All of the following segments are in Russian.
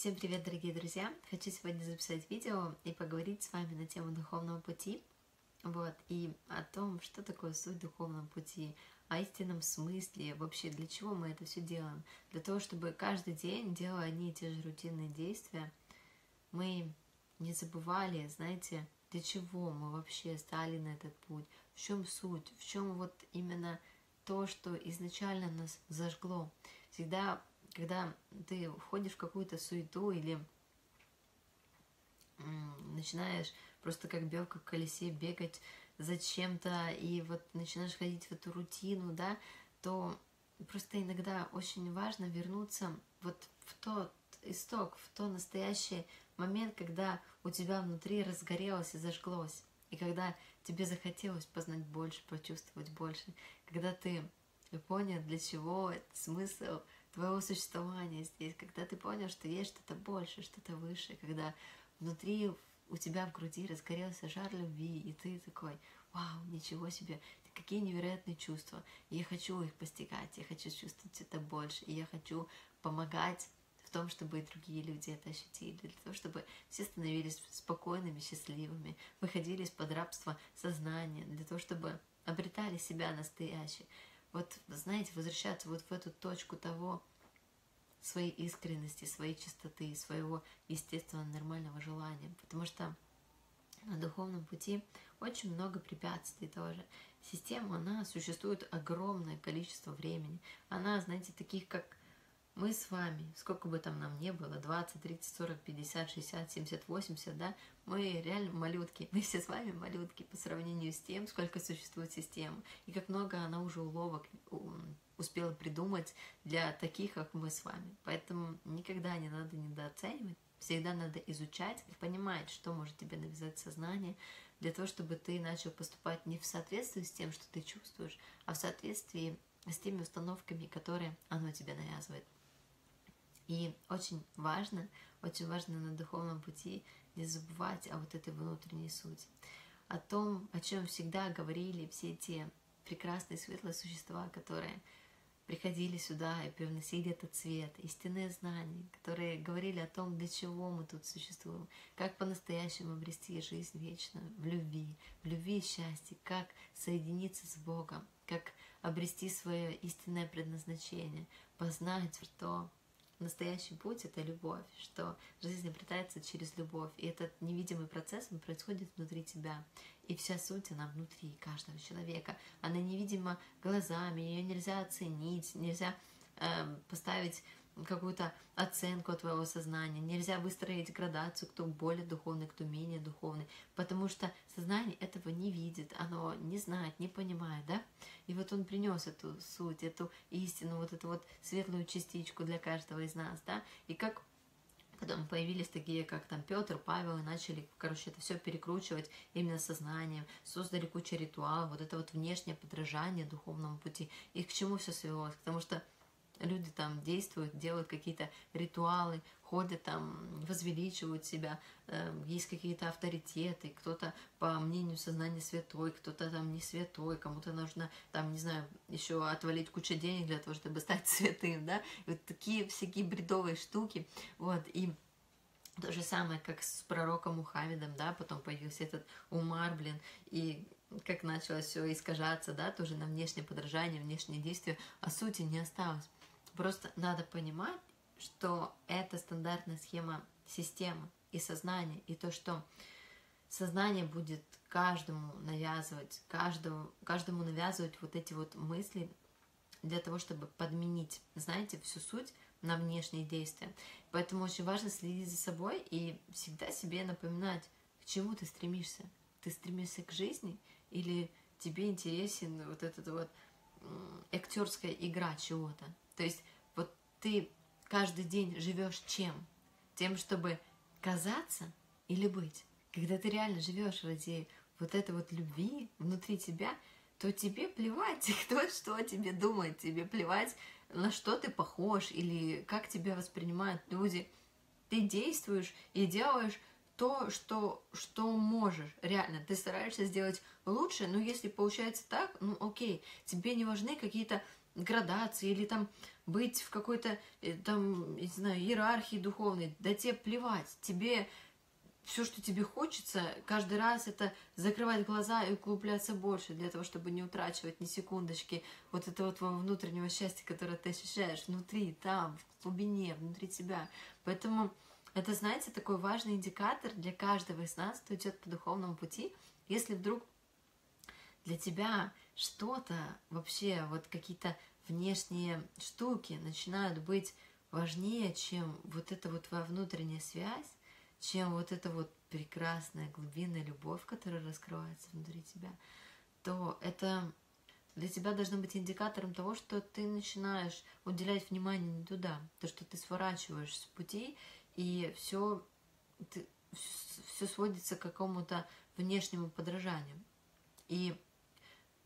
Всем привет, дорогие друзья! Хочу сегодня записать видео и поговорить с вами на тему духовного пути, вот, и о том, что такое суть духовного пути, о истинном смысле, вообще для чего мы это все делаем. Для того, чтобы каждый день, делая одни и те же рутинные действия, мы не забывали, знаете, для чего мы вообще стали на этот путь, в чем суть, в чем вот именно то, что изначально нас зажгло. Всегда когда ты входишь в какую-то суету или начинаешь просто как белка в колесе бегать за чем-то и вот начинаешь ходить в эту рутину, да, то просто иногда очень важно вернуться вот в тот исток, в тот настоящий момент, когда у тебя внутри разгорелось и зажглось, и когда тебе захотелось познать больше, почувствовать больше, когда ты понял, для чего смысл твоего существования здесь, когда ты понял, что есть что-то больше, что-то выше, когда внутри у тебя в груди разгорелся жар любви, и ты такой, вау, ничего себе, какие невероятные чувства. Я хочу их постигать, я хочу чувствовать это больше, и я хочу помогать в том, чтобы и другие люди это ощутили, для того, чтобы все становились спокойными, счастливыми, выходили из-под рабства сознания, для того, чтобы обретали себя настоящие вот, знаете, возвращаться вот в эту точку того, своей искренности, своей чистоты, своего естественного нормального желания. Потому что на духовном пути очень много препятствий тоже. Система, она существует огромное количество времени. Она, знаете, таких как мы с вами, сколько бы там нам не было, 20, 30, 40, 50, 60, 70, 80, да, мы реально малютки, мы все с вами малютки по сравнению с тем, сколько существует систем, и как много она уже уловок успела придумать для таких, как мы с вами. Поэтому никогда не надо недооценивать, всегда надо изучать и понимать, что может тебе навязать сознание, для того, чтобы ты начал поступать не в соответствии с тем, что ты чувствуешь, а в соответствии с теми установками, которые оно тебе навязывает. И очень важно, очень важно на духовном пути не забывать о вот этой внутренней сути, о том, о чем всегда говорили все те прекрасные светлые существа, которые приходили сюда и привносили этот цвет, истинные знания, которые говорили о том, для чего мы тут существуем, как по-настоящему обрести жизнь вечную в любви, в любви и счастье, как соединиться с Богом, как обрести свое истинное предназначение, познать, что настоящий путь — это любовь, что жизнь обретается через любовь, и этот невидимый процесс, он происходит внутри тебя. И вся суть, она внутри каждого человека. Она невидима глазами, ее нельзя оценить, нельзя э, поставить какую-то оценку твоего сознания. Нельзя выстроить градацию, кто более духовный, кто менее духовный, потому что сознание этого не видит, оно не знает, не понимает, да? И вот он принес эту суть, эту истину, вот эту вот светлую частичку для каждого из нас, да? И как Потом появились такие, как там Петр, Павел, и начали, короче, это все перекручивать именно сознанием, создали кучу ритуалов, вот это вот внешнее подражание духовному пути. И к чему все свелось? Потому что люди там действуют, делают какие-то ритуалы, ходят там, возвеличивают себя, эм, есть какие-то авторитеты, кто-то, по мнению сознания, святой, кто-то там не святой, кому-то нужно, там, не знаю, еще отвалить кучу денег для того, чтобы стать святым, да, и вот такие всякие бредовые штуки, вот, и то же самое, как с пророком Мухаммедом, да, потом появился этот Умар, блин, и как началось все искажаться, да, тоже на внешнее подражание, внешние действия, а сути не осталось. Просто надо понимать, что это стандартная схема системы и сознания, и то, что сознание будет каждому навязывать, каждому, каждому навязывать вот эти вот мысли для того, чтобы подменить, знаете, всю суть на внешние действия. Поэтому очень важно следить за собой и всегда себе напоминать, к чему ты стремишься. Ты стремишься к жизни или тебе интересен вот этот вот актерская игра чего-то. То есть вот ты каждый день живешь чем? Тем, чтобы казаться или быть. Когда ты реально живешь ради вот этой вот любви внутри тебя, то тебе плевать, кто что о тебе думает, тебе плевать, на что ты похож или как тебя воспринимают люди. Ты действуешь и делаешь то, что, что можешь, реально. Ты стараешься сделать лучше, но если получается так, ну окей, тебе не важны какие-то градации или там быть в какой-то, э, там, не знаю, иерархии духовной, да тебе плевать, тебе все, что тебе хочется, каждый раз это закрывать глаза и углубляться больше, для того, чтобы не утрачивать ни секундочки вот этого твоего внутреннего счастья, которое ты ощущаешь внутри, там, в глубине, внутри тебя. Поэтому это, знаете, такой важный индикатор для каждого из нас, кто идет по духовному пути. Если вдруг для тебя что-то вообще, вот какие-то внешние штуки начинают быть важнее, чем вот эта вот внутренняя связь, чем вот эта вот прекрасная глубинная любовь, которая раскрывается внутри тебя, то это для тебя должно быть индикатором того, что ты начинаешь уделять внимание не туда, то, что ты сворачиваешь с пути, и все, ты, все сводится к какому-то внешнему подражанию. И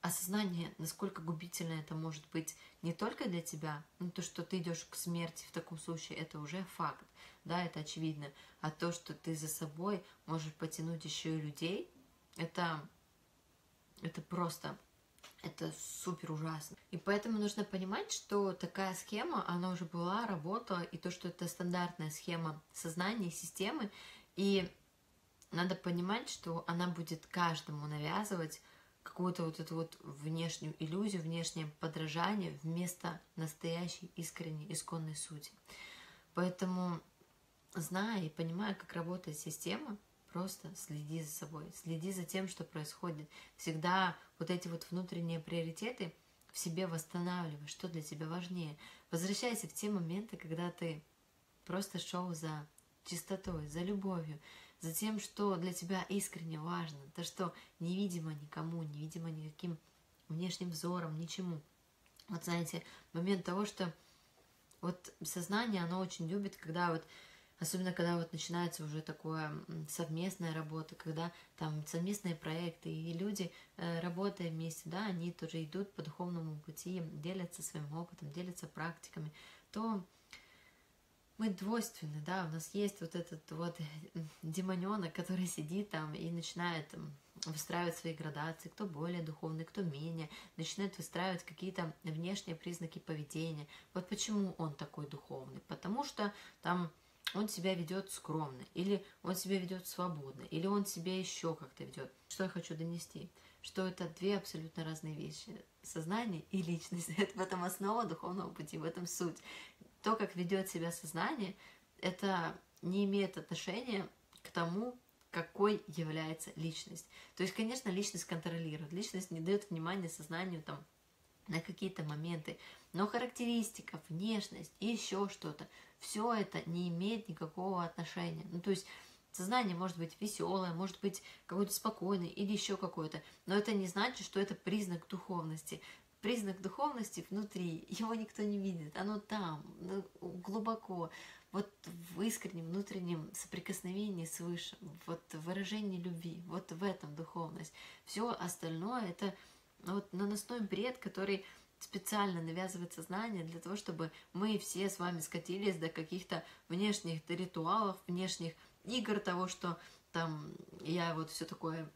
осознание, насколько губительно это может быть не только для тебя, ну то, что ты идешь к смерти в таком случае, это уже факт, да, это очевидно, а то, что ты за собой можешь потянуть еще и людей, это, это просто, это супер ужасно. И поэтому нужно понимать, что такая схема, она уже была, работала, и то, что это стандартная схема сознания, системы, и надо понимать, что она будет каждому навязывать какую-то вот эту вот внешнюю иллюзию, внешнее подражание вместо настоящей, искренней, исконной сути. Поэтому, зная и понимая, как работает система, просто следи за собой, следи за тем, что происходит. Всегда вот эти вот внутренние приоритеты в себе восстанавливай, что для тебя важнее. Возвращайся в те моменты, когда ты просто шел за чистотой, за любовью, за тем, что для тебя искренне важно, то, что невидимо никому, невидимо никаким внешним взором, ничему. Вот знаете, момент того, что вот сознание, оно очень любит, когда вот, особенно когда вот начинается уже такое совместная работа, когда там совместные проекты, и люди, э, работая вместе, да, они тоже идут по духовному пути, делятся своим опытом, делятся практиками, то мы двойственны, да, у нас есть вот этот вот демоненок, который сидит там и начинает выстраивать свои градации, кто более духовный, кто менее, начинает выстраивать какие-то внешние признаки поведения. Вот почему он такой духовный? Потому что там он себя ведет скромно, или он себя ведет свободно, или он себя еще как-то ведет. Что я хочу донести? Что это две абсолютно разные вещи. Сознание и личность. Это в этом основа духовного пути, в этом суть то, как ведет себя сознание, это не имеет отношения к тому, какой является личность. То есть, конечно, личность контролирует, личность не дает внимания сознанию там, на какие-то моменты, но характеристика, внешность и еще что-то, все это не имеет никакого отношения. Ну, то есть, сознание может быть веселое, может быть какое-то спокойное или еще какое-то, но это не значит, что это признак духовности признак духовности внутри, его никто не видит, оно там, ну, глубоко, вот в искреннем внутреннем соприкосновении с Высшим, вот выражении любви, вот в этом духовность. Все остальное это вот наносной бред, который специально навязывает сознание для того, чтобы мы все с вами скатились до каких-то внешних ритуалов, внешних игр того, что там я вот все такое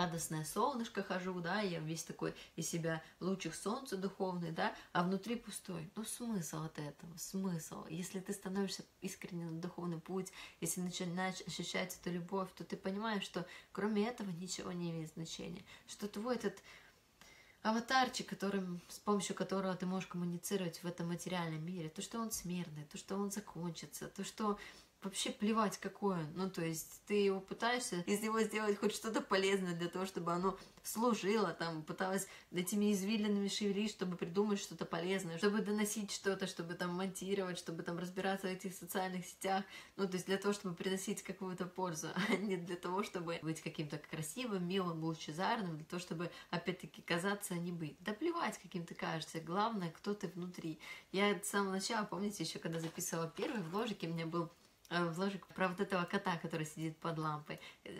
радостное солнышко хожу, да, я весь такой из себя лучик солнца духовный, да, а внутри пустой. Ну, смысл от этого, смысл. Если ты становишься искренне на духовный путь, если начинаешь ощущать эту любовь, то ты понимаешь, что кроме этого ничего не имеет значения, что твой этот аватарчик, которым, с помощью которого ты можешь коммуницировать в этом материальном мире, то, что он смертный, то, что он закончится, то, что вообще плевать какое. Ну, то есть ты его пытаешься из него сделать хоть что-то полезное для того, чтобы оно служило, там, пыталась этими извилинами шевелить, чтобы придумать что-то полезное, чтобы доносить что-то, чтобы там монтировать, чтобы там разбираться в этих социальных сетях. Ну, то есть для того, чтобы приносить какую-то пользу, а не для того, чтобы быть каким-то красивым, милым, лучезарным, для того, чтобы, опять-таки, казаться, а не быть. Да плевать, каким ты кажешься. Главное, кто ты внутри. Я с самого начала, помните, еще когда записывала первый вложик, у меня был Э, вложик про вот этого кота, который сидит под лампой. Э,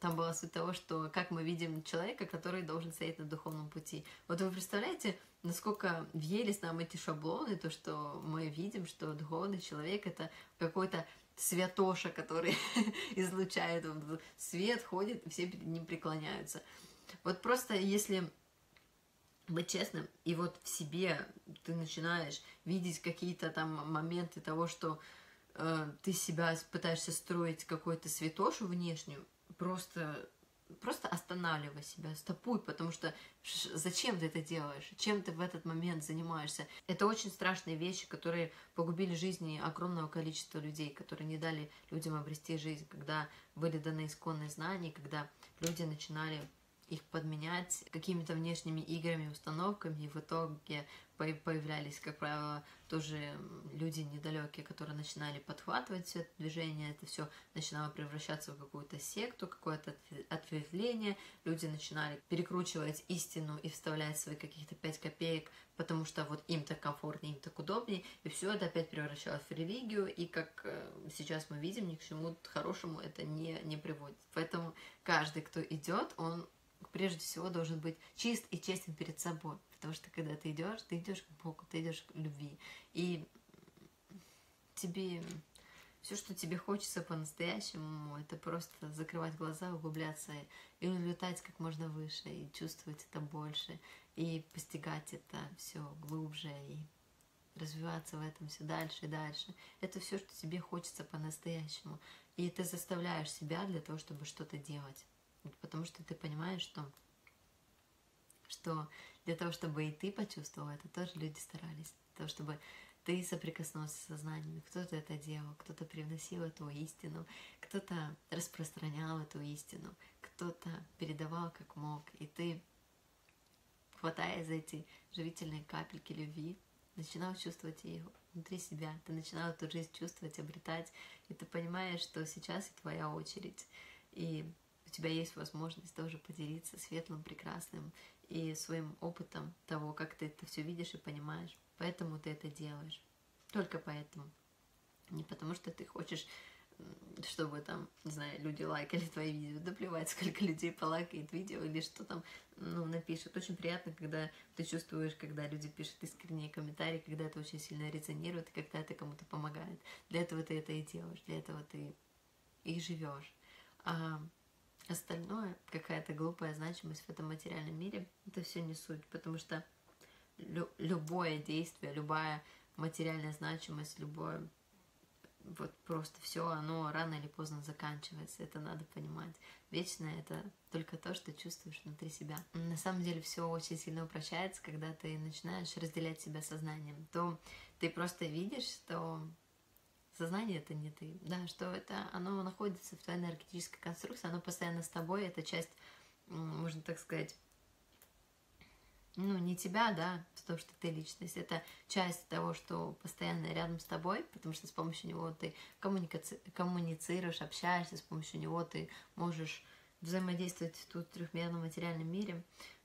там была суть того, что как мы видим человека, который должен стоять на духовном пути. Вот вы представляете, насколько въелись нам эти шаблоны, то, что мы видим, что духовный человек это какой-то святоша, который излучает свет, ходит, все перед ним преклоняются. Вот просто если быть честным, и вот в себе ты начинаешь видеть какие-то там моменты того, что ты себя пытаешься строить какой-то святошу внешнюю, просто просто останавливай себя, стопуй, потому что зачем ты это делаешь, чем ты в этот момент занимаешься. Это очень страшные вещи, которые погубили жизни огромного количества людей, которые не дали людям обрести жизнь, когда были даны исконные знания, когда люди начинали их подменять какими-то внешними играми, установками, и в итоге появлялись, как правило, тоже люди недалекие, которые начинали подхватывать все это движение, это все начинало превращаться в какую-то секту, какое-то ответвление, люди начинали перекручивать истину и вставлять свои каких-то пять копеек, потому что вот им так комфортнее, им так удобнее, и все это опять превращалось в религию, и как э, сейчас мы видим, ни к чему хорошему это не, не приводит. Поэтому каждый, кто идет, он прежде всего должен быть чист и честен перед собой. Потому что когда ты идешь, ты идешь к Богу, ты идешь к любви. И тебе все, что тебе хочется по-настоящему, это просто закрывать глаза, углубляться и улетать как можно выше, и чувствовать это больше, и постигать это все глубже, и развиваться в этом все дальше и дальше. Это все, что тебе хочется по-настоящему. И ты заставляешь себя для того, чтобы что-то делать потому что ты понимаешь, что, что для того, чтобы и ты почувствовал это, тоже люди старались. Для того, чтобы ты соприкоснулся с сознанием. Кто-то это делал, кто-то привносил эту истину, кто-то распространял эту истину, кто-то передавал как мог. И ты, хватая за эти живительные капельки любви, начинал чувствовать ее внутри себя. Ты начинал эту жизнь чувствовать, обретать. И ты понимаешь, что сейчас и твоя очередь. И тебя есть возможность тоже поделиться светлым, прекрасным и своим опытом того, как ты это все видишь и понимаешь. Поэтому ты это делаешь. Только поэтому. Не потому что ты хочешь, чтобы там, не знаю, люди лайкали твои видео. Да плевать, сколько людей полайкает видео или что там, ну, напишут. Очень приятно, когда ты чувствуешь, когда люди пишут искренние комментарии, когда это очень сильно резонирует, и когда это кому-то помогает. Для этого ты это и делаешь, для этого ты и живешь. А остальное, какая-то глупая значимость в этом материальном мире, это все не суть, потому что лю любое действие, любая материальная значимость, любое вот просто все, оно рано или поздно заканчивается, это надо понимать. Вечное это только то, что чувствуешь внутри себя. На самом деле все очень сильно упрощается, когда ты начинаешь разделять себя сознанием. То ты просто видишь, что сознание это не ты, да, что это оно находится в твоей энергетической конструкции, оно постоянно с тобой, это часть, можно так сказать, ну, не тебя, да, то, что ты личность, это часть того, что постоянно рядом с тобой, потому что с помощью него ты коммуници... коммуницируешь, общаешься, с помощью него ты можешь взаимодействовать в тут трехмерном материальном мире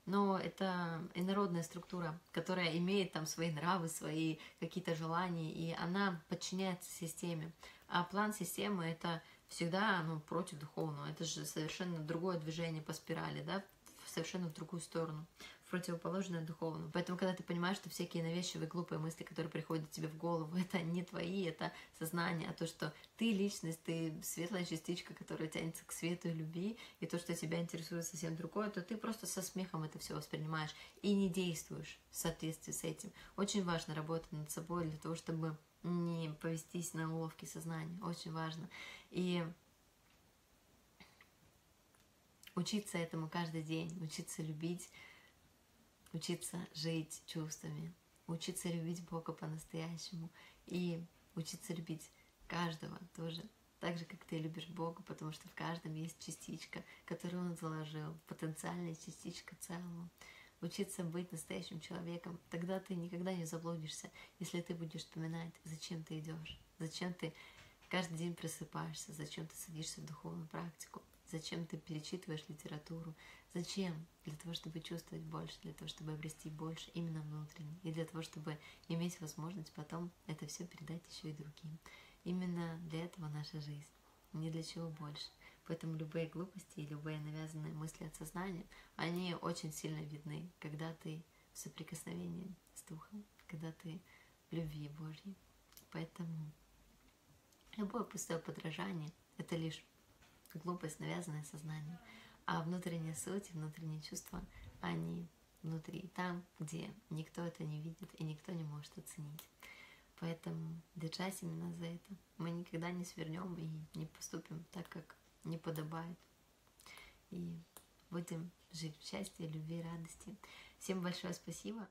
но это инородная структура, которая имеет там свои нравы, свои какие-то желания, и она подчиняется системе. А план системы это всегда ну, против духовного. Это же совершенно другое движение по спирали, да, совершенно в другую сторону противоположное духовному. Поэтому, когда ты понимаешь, что всякие навязчивые глупые мысли, которые приходят тебе в голову, это не твои, это сознание, а то, что ты личность, ты светлая частичка, которая тянется к свету и любви, и то, что тебя интересует совсем другое, то ты просто со смехом это все воспринимаешь и не действуешь в соответствии с этим. Очень важно работать над собой для того, чтобы не повестись на уловки сознания. Очень важно. И учиться этому каждый день, учиться любить, учиться жить чувствами, учиться любить Бога по-настоящему и учиться любить каждого тоже, так же, как ты любишь Бога, потому что в каждом есть частичка, которую Он заложил, потенциальная частичка целого. Учиться быть настоящим человеком, тогда ты никогда не заблудишься, если ты будешь вспоминать, зачем ты идешь, зачем ты каждый день просыпаешься, зачем ты садишься в духовную практику, зачем ты перечитываешь литературу, Зачем? Для того, чтобы чувствовать больше, для того, чтобы обрести больше именно внутренне, и для того, чтобы иметь возможность потом это все передать еще и другим. Именно для этого наша жизнь, ни для чего больше. Поэтому любые глупости и любые навязанные мысли от сознания, они очень сильно видны, когда ты в соприкосновении с Духом, когда ты в любви Божьей. Поэтому любое пустое подражание — это лишь глупость, навязанное сознание. А внутренняя суть, внутренние чувства, они внутри, там, где никто это не видит и никто не может оценить. Поэтому держась именно за это. Мы никогда не свернем и не поступим так, как не подобает. И будем жить в счастье, любви, радости. Всем большое спасибо.